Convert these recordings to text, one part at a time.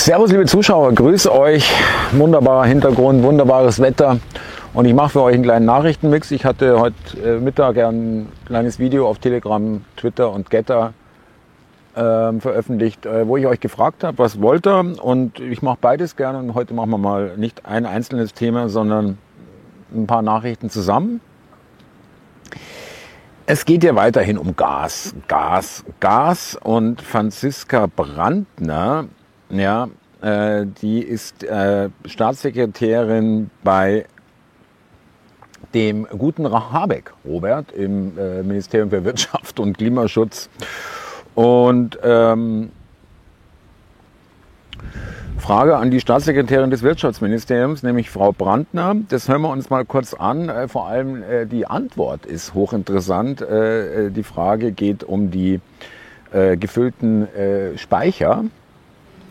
Servus, liebe Zuschauer, grüße euch. Wunderbarer Hintergrund, wunderbares Wetter. Und ich mache für euch einen kleinen Nachrichtenmix. Ich hatte heute äh, Mittag ein kleines Video auf Telegram, Twitter und Getter äh, veröffentlicht, äh, wo ich euch gefragt habe, was wollt ihr? Und ich mache beides gerne. Und heute machen wir mal nicht ein einzelnes Thema, sondern ein paar Nachrichten zusammen. Es geht ja weiterhin um Gas, Gas, Gas und Franziska Brandner, ja, äh, die ist äh, Staatssekretärin bei dem guten Habeck, Robert, im äh, Ministerium für Wirtschaft und Klimaschutz. Und ähm, Frage an die Staatssekretärin des Wirtschaftsministeriums, nämlich Frau Brandner. Das hören wir uns mal kurz an. Äh, vor allem äh, die Antwort ist hochinteressant. Äh, die Frage geht um die gefüllten Speicher.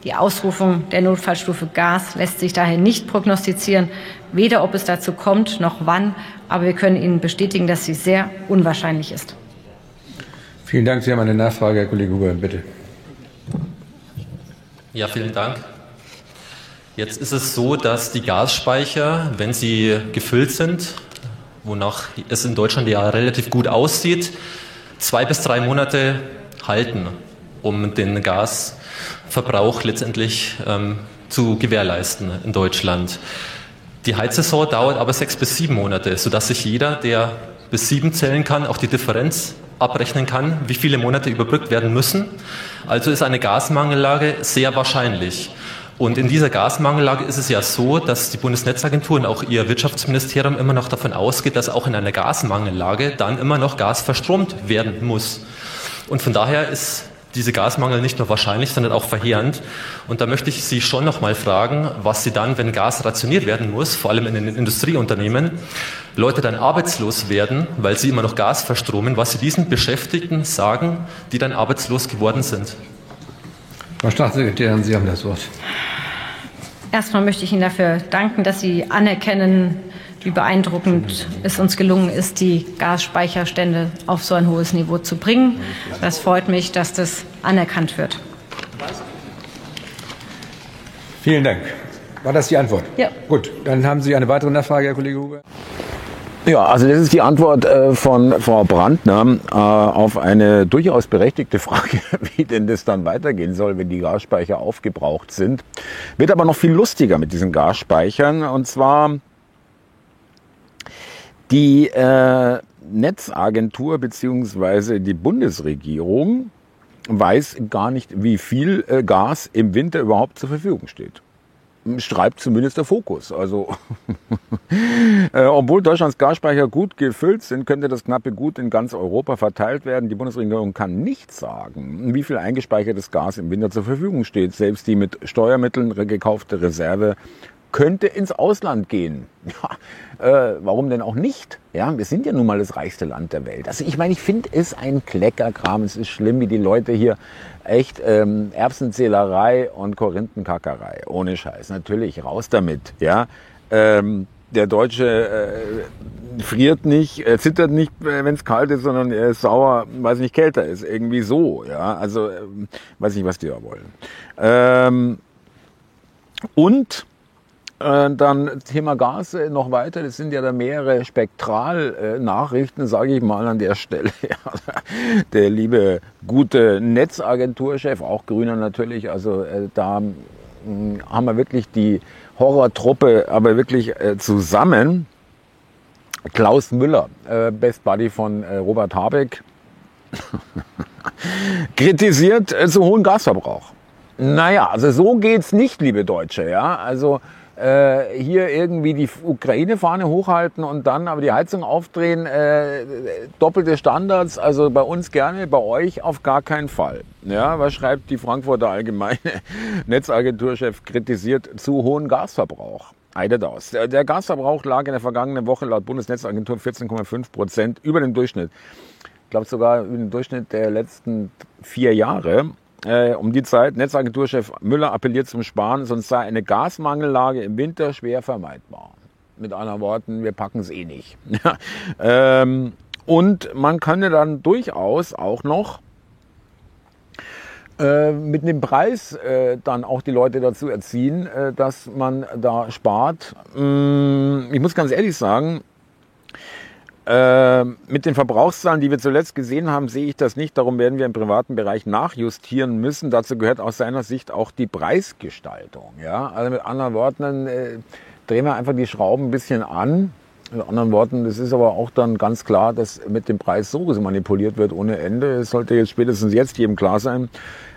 Die Ausrufung der Notfallstufe Gas lässt sich daher nicht prognostizieren, weder ob es dazu kommt noch wann. Aber wir können Ihnen bestätigen, dass sie sehr unwahrscheinlich ist. Vielen Dank. Sie haben eine Nachfrage, Herr Kollege Huber, bitte. Ja, vielen Dank. Jetzt ist es so, dass die Gasspeicher, wenn sie gefüllt sind, wonach es in Deutschland ja relativ gut aussieht, zwei bis drei Monate halten, um den Gasverbrauch letztendlich ähm, zu gewährleisten in Deutschland. Die Heizsaison dauert aber sechs bis sieben Monate, sodass sich jeder, der bis sieben zählen kann, auch die Differenz abrechnen kann, wie viele Monate überbrückt werden müssen. Also ist eine Gasmangellage sehr wahrscheinlich. Und in dieser Gasmangellage ist es ja so, dass die Bundesnetzagentur und auch ihr Wirtschaftsministerium immer noch davon ausgeht, dass auch in einer Gasmangellage dann immer noch Gas verstromt werden muss. Und von daher ist diese Gasmangel nicht nur wahrscheinlich, sondern auch verheerend. Und da möchte ich Sie schon noch mal fragen, was Sie dann, wenn Gas rationiert werden muss, vor allem in den Industrieunternehmen, Leute dann arbeitslos werden, weil sie immer noch Gas verstromen, was Sie diesen Beschäftigten sagen, die dann arbeitslos geworden sind. Frau Staatssekretärin, Sie haben das Wort. Erstmal möchte ich Ihnen dafür danken, dass Sie anerkennen, wie beeindruckend es uns gelungen ist, die Gasspeicherstände auf so ein hohes Niveau zu bringen. Das freut mich, dass das anerkannt wird. Vielen Dank. War das die Antwort? Ja. Gut, dann haben Sie eine weitere Nachfrage, Herr Kollege Huber. Ja, also das ist die Antwort äh, von Frau Brandner äh, auf eine durchaus berechtigte Frage, wie denn das dann weitergehen soll, wenn die Gasspeicher aufgebraucht sind. Wird aber noch viel lustiger mit diesen Gasspeichern. Und zwar die äh, Netzagentur beziehungsweise die Bundesregierung weiß gar nicht, wie viel äh, Gas im Winter überhaupt zur Verfügung steht schreibt zumindest der Fokus. Also, äh, obwohl Deutschlands Gasspeicher gut gefüllt sind, könnte das knappe Gut in ganz Europa verteilt werden. Die Bundesregierung kann nicht sagen, wie viel eingespeichertes Gas im Winter zur Verfügung steht. Selbst die mit Steuermitteln gekaufte Reserve könnte ins Ausland gehen. Ja, äh, warum denn auch nicht? Ja, wir sind ja nun mal das reichste Land der Welt. Also ich meine, ich finde es ein Kleckerkram. Es ist schlimm, wie die Leute hier echt ähm, Erbsenzählerei und Korinthenkackerei. Ohne Scheiß. Natürlich, raus damit. Ja, ähm, der Deutsche äh, friert nicht, äh, zittert nicht, äh, wenn es kalt ist, sondern er ist sauer, weil es nicht kälter ist. Irgendwie so. Ja, also ähm, weiß nicht, was die da wollen. Ähm, und äh, dann Thema Gas äh, noch weiter. Das sind ja da mehrere Spektralnachrichten, sage ich mal an der Stelle. der liebe gute Netzagenturchef, auch Grüner natürlich. Also äh, da hm, haben wir wirklich die Horrortruppe, aber wirklich zusammen. Klaus Müller, Best Buddy von Robert Habeck, kritisiert zu hohen Gasverbrauch. Naja, also so geht's nicht, liebe Deutsche. Ja, also äh, hier irgendwie die Ukraine-Fahne hochhalten und dann aber die Heizung aufdrehen, äh, doppelte Standards, also bei uns gerne, bei euch auf gar keinen Fall. Ja, was schreibt die Frankfurter Allgemeine Netzagenturchef kritisiert zu hohen Gasverbrauch? Eidet aus. Der Gasverbrauch lag in der vergangenen Woche laut Bundesnetzagentur 14,5 Prozent über dem Durchschnitt. Ich glaube sogar über den Durchschnitt der letzten vier Jahre. Äh, um die Zeit, Netzagenturchef Müller appelliert zum Sparen, sonst sei eine Gasmangellage im Winter schwer vermeidbar. Mit anderen Worten, wir packen es eh nicht. ähm, und man könne dann durchaus auch noch äh, mit dem Preis äh, dann auch die Leute dazu erziehen, äh, dass man da spart. Mm, ich muss ganz ehrlich sagen, äh, mit den Verbrauchszahlen, die wir zuletzt gesehen haben, sehe ich das nicht. Darum werden wir im privaten Bereich nachjustieren müssen. Dazu gehört aus seiner Sicht auch die Preisgestaltung. Ja? Also mit anderen Worten, äh, drehen wir einfach die Schrauben ein bisschen an. Mit anderen Worten, es ist aber auch dann ganz klar, dass mit dem Preis so manipuliert wird ohne Ende. Es sollte jetzt spätestens jetzt jedem klar sein,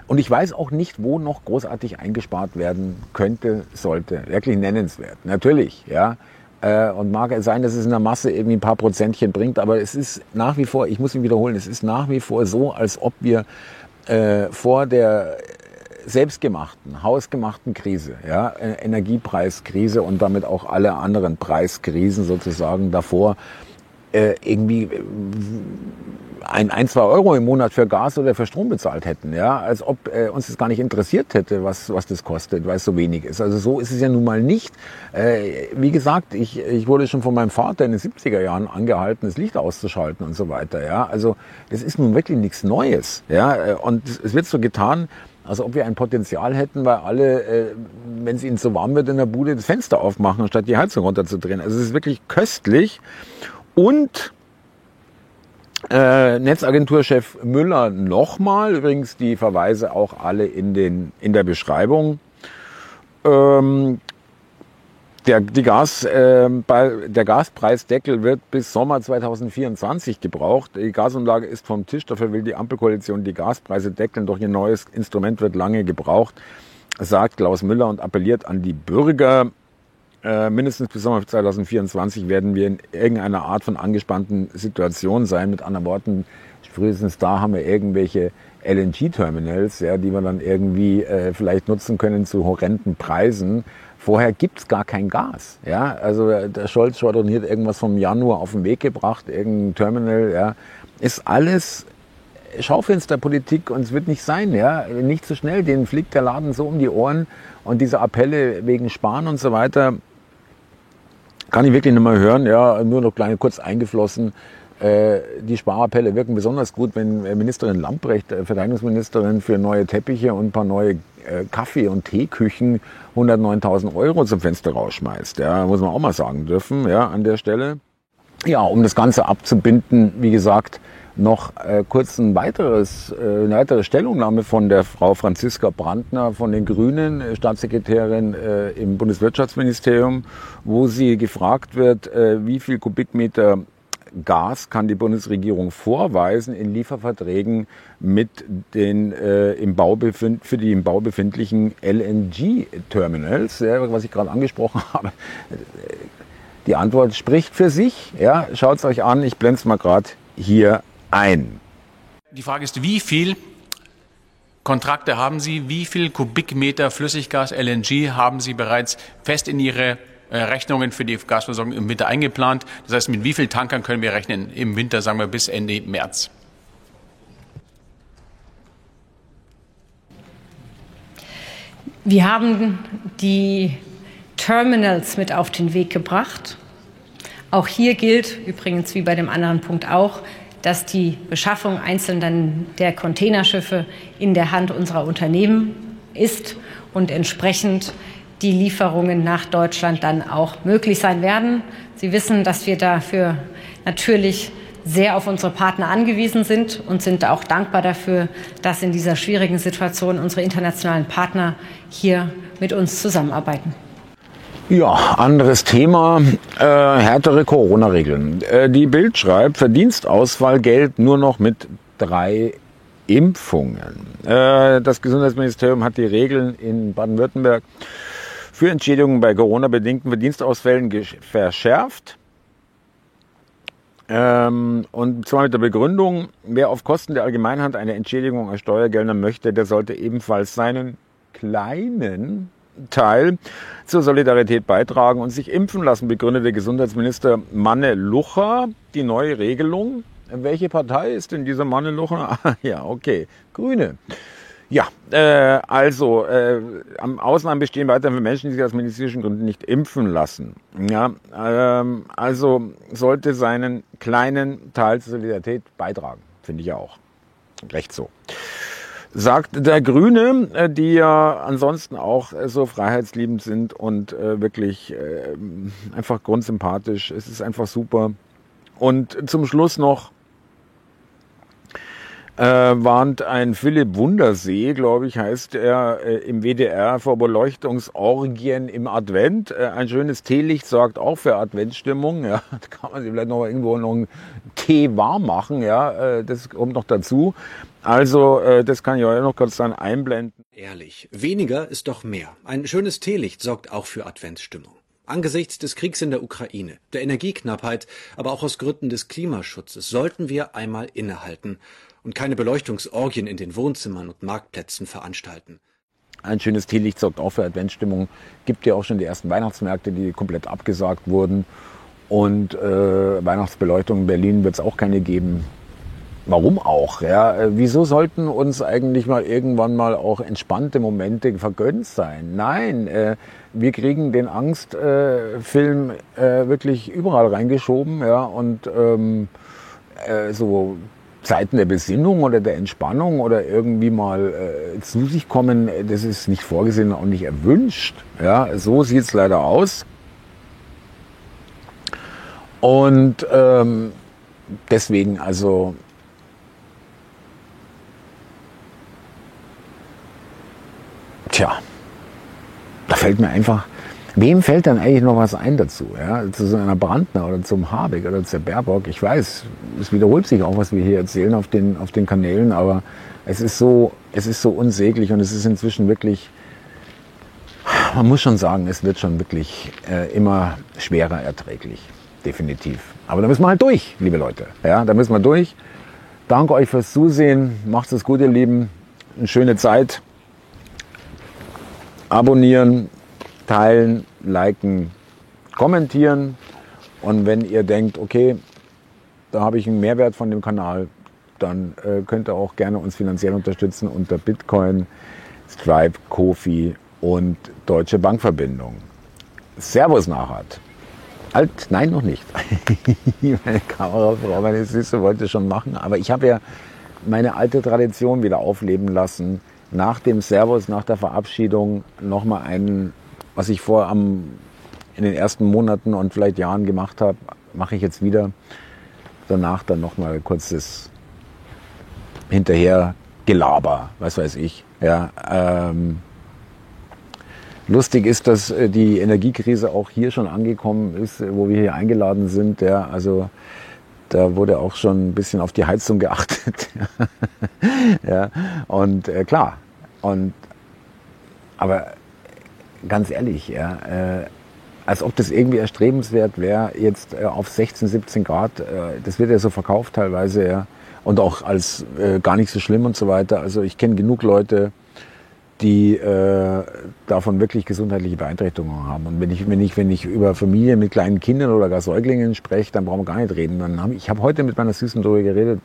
und ich weiß auch nicht, wo noch großartig eingespart werden könnte, sollte. Wirklich nennenswert. Natürlich, ja. Äh, und mag sein, dass es in der Masse irgendwie ein paar Prozentchen bringt, aber es ist nach wie vor, ich muss ihn wiederholen, es ist nach wie vor so, als ob wir äh, vor der selbstgemachten, hausgemachten Krise, ja, äh, Energiepreiskrise und damit auch alle anderen Preiskrisen sozusagen davor äh, irgendwie äh, ein, ein, zwei Euro im Monat für Gas oder für Strom bezahlt hätten, ja, als ob äh, uns das gar nicht interessiert hätte, was, was das kostet, weil es so wenig ist. Also so ist es ja nun mal nicht. Äh, wie gesagt, ich, ich wurde schon von meinem Vater in den 70er Jahren angehalten, das Licht auszuschalten und so weiter, ja. Also das ist nun wirklich nichts Neues, ja. Äh, und es wird so getan, als ob wir ein Potenzial hätten, weil alle, äh, wenn es ihnen zu warm wird in der Bude, das Fenster aufmachen, statt die Heizung runterzudrehen. Also es ist wirklich köstlich und äh, Netzagenturchef Müller nochmal, übrigens die Verweise auch alle in, den, in der Beschreibung. Ähm, der, die Gas, äh, bei, der Gaspreisdeckel wird bis Sommer 2024 gebraucht. Die Gasumlage ist vom Tisch, dafür will die Ampelkoalition die Gaspreise deckeln, doch ihr neues Instrument wird lange gebraucht, sagt Klaus Müller und appelliert an die Bürger. Äh, mindestens bis Sommer 2024 werden wir in irgendeiner Art von angespannten Situation sein. Mit anderen Worten, frühestens da haben wir irgendwelche LNG-Terminals, ja, die wir dann irgendwie äh, vielleicht nutzen können zu horrenden Preisen. Vorher gibt's gar kein Gas. Ja? Also äh, der Scholz schwadroniert irgendwas vom Januar auf den Weg gebracht, irgendein Terminal. Ja? Ist alles Schaufensterpolitik und es wird nicht sein. Ja? Nicht so schnell, denen fliegt der Laden so um die Ohren und diese Appelle wegen Sparen und so weiter, kann ich wirklich nicht mehr hören. Ja, nur noch kleine kurz eingeflossen. Äh, die Sparappelle wirken besonders gut, wenn Ministerin Lamprecht, äh, Verteidigungsministerin, für neue Teppiche und ein paar neue äh, Kaffee- und Teeküchen 109.000 Euro zum Fenster rausschmeißt. Ja, muss man auch mal sagen dürfen, ja, an der Stelle. Ja, um das Ganze abzubinden, wie gesagt, noch äh, kurz ein weiteres, äh, eine weitere Stellungnahme von der Frau Franziska Brandner von den Grünen, äh, Staatssekretärin äh, im Bundeswirtschaftsministerium, wo sie gefragt wird, äh, wie viel Kubikmeter Gas kann die Bundesregierung vorweisen in Lieferverträgen mit den äh, im Bau für die im Bau befindlichen LNG-Terminals, ja, was ich gerade angesprochen habe. Die Antwort spricht für sich. Ja, Schaut es euch an, ich blende es mal gerade hier ein. Die Frage ist, wie viel Kontrakte haben Sie? Wie viel Kubikmeter Flüssiggas LNG haben Sie bereits fest in Ihre äh, Rechnungen für die Gasversorgung im Winter eingeplant? Das heißt, mit wie vielen Tankern können wir rechnen im Winter, sagen wir bis Ende März? Wir haben die Terminals mit auf den Weg gebracht. Auch hier gilt übrigens wie bei dem anderen Punkt auch, dass die Beschaffung einzelnen der Containerschiffe in der Hand unserer Unternehmen ist und entsprechend die Lieferungen nach Deutschland dann auch möglich sein werden. Sie wissen, dass wir dafür natürlich sehr auf unsere Partner angewiesen sind und sind auch dankbar dafür, dass in dieser schwierigen Situation unsere internationalen Partner hier mit uns zusammenarbeiten. Ja, anderes Thema, äh, härtere Corona-Regeln. Äh, die Bild schreibt, Verdienstausfall gilt nur noch mit drei Impfungen. Äh, das Gesundheitsministerium hat die Regeln in Baden-Württemberg für Entschädigungen bei Corona-bedingten Verdienstausfällen verschärft. Ähm, und zwar mit der Begründung, wer auf Kosten der Allgemeinheit eine Entschädigung aus Steuergeldern möchte, der sollte ebenfalls seinen kleinen Teil zur Solidarität beitragen und sich impfen lassen, begründete Gesundheitsminister Manne Lucher die neue Regelung. Welche Partei ist denn dieser Manne Lucher? ja, okay, Grüne. Ja, äh, also äh, Ausnahmen bestehen weiterhin für Menschen, die sich aus medizinischen Gründen nicht impfen lassen. Ja, ähm, also sollte seinen kleinen Teil zur Solidarität beitragen, finde ich auch. Recht so. Sagt der Grüne, äh, die ja ansonsten auch äh, so freiheitsliebend sind und äh, wirklich einfach grundsympathisch. Es ist einfach super. Und zum Schluss noch äh, warnt ein Philipp Wundersee, glaube ich, heißt er, äh, im WDR vor Beleuchtungsorgien im Advent. Äh, ein schönes Teelicht sorgt auch für Adventsstimmung. Ja, da kann man sich vielleicht noch irgendwo noch einen Tee warm machen. Ja, äh, das kommt noch dazu. Also, äh, das kann ich euch noch kurz dann einblenden. Ehrlich, weniger ist doch mehr. Ein schönes Teelicht sorgt auch für Adventsstimmung. Angesichts des Kriegs in der Ukraine, der Energieknappheit, aber auch aus Gründen des Klimaschutzes sollten wir einmal innehalten und keine Beleuchtungsorgien in den Wohnzimmern und Marktplätzen veranstalten. Ein schönes Teelicht sorgt auch für Adventsstimmung. Gibt ja auch schon die ersten Weihnachtsmärkte, die komplett abgesagt wurden. Und äh, Weihnachtsbeleuchtung in Berlin wird es auch keine geben. Warum auch? Ja? Äh, wieso sollten uns eigentlich mal irgendwann mal auch entspannte Momente vergönnt sein? Nein, äh, wir kriegen den Angstfilm äh, wirklich überall reingeschoben, ja, und ähm, äh, so Zeiten der Besinnung oder der Entspannung oder irgendwie mal äh, zu sich kommen, das ist nicht vorgesehen und nicht erwünscht. Ja, so sieht es leider aus. Und ähm, deswegen also tja, da fällt mir einfach Wem fällt dann eigentlich noch was ein dazu? Ja? Zu so einer Brandner oder zum Habeck oder zur Baerbock? Ich weiß, es wiederholt sich auch, was wir hier erzählen auf den, auf den Kanälen, aber es ist so, es ist so unsäglich und es ist inzwischen wirklich, man muss schon sagen, es wird schon wirklich äh, immer schwerer erträglich. Definitiv. Aber da müssen wir halt durch, liebe Leute. Ja, da müssen wir durch. Danke euch fürs Zusehen. Macht es gut, ihr Lieben. Eine schöne Zeit. Abonnieren, teilen, liken, kommentieren. Und wenn ihr denkt, okay, da habe ich einen Mehrwert von dem Kanal, dann äh, könnt ihr auch gerne uns finanziell unterstützen unter Bitcoin, Stripe, Kofi und Deutsche Bankverbindung. Servus Nachhat. Alt, nein, noch nicht. meine Kamerafrau, meine Süße, wollte schon machen. Aber ich habe ja meine alte Tradition wieder aufleben lassen. Nach dem Servus, nach der Verabschiedung nochmal einen was ich vor am, in den ersten Monaten und vielleicht Jahren gemacht habe, mache ich jetzt wieder. Danach dann nochmal kurzes hinterher Gelaber, was weiß ich. Ja, ähm, lustig ist, dass äh, die Energiekrise auch hier schon angekommen ist, wo wir hier eingeladen sind. Ja, also da wurde auch schon ein bisschen auf die Heizung geachtet. ja, und äh, klar. Und aber ganz ehrlich, ja, äh, als ob das irgendwie erstrebenswert wäre, jetzt äh, auf 16, 17 Grad, äh, das wird ja so verkauft teilweise, ja, und auch als äh, gar nicht so schlimm und so weiter. Also ich kenne genug Leute, die äh, davon wirklich gesundheitliche Beeinträchtigungen haben. Und wenn ich, wenn ich, wenn ich über Familien mit kleinen Kindern oder gar Säuglingen spreche, dann brauchen wir gar nicht reden. Dann hab ich, habe heute mit meiner Süßen darüber geredet,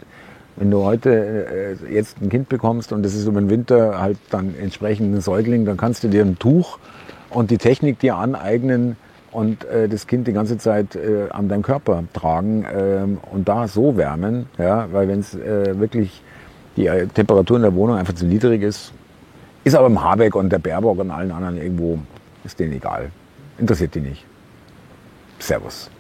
wenn du heute äh, jetzt ein Kind bekommst und das ist über den Winter halt dann entsprechend ein Säugling, dann kannst du dir ein Tuch und die Technik dir aneignen und äh, das Kind die ganze Zeit äh, an deinem Körper tragen ähm, und da so wärmen, ja, weil wenn es äh, wirklich die äh, Temperatur in der Wohnung einfach zu niedrig ist, ist aber im Habeck und der Baerbock und allen anderen irgendwo, ist denen egal. Interessiert die nicht. Servus.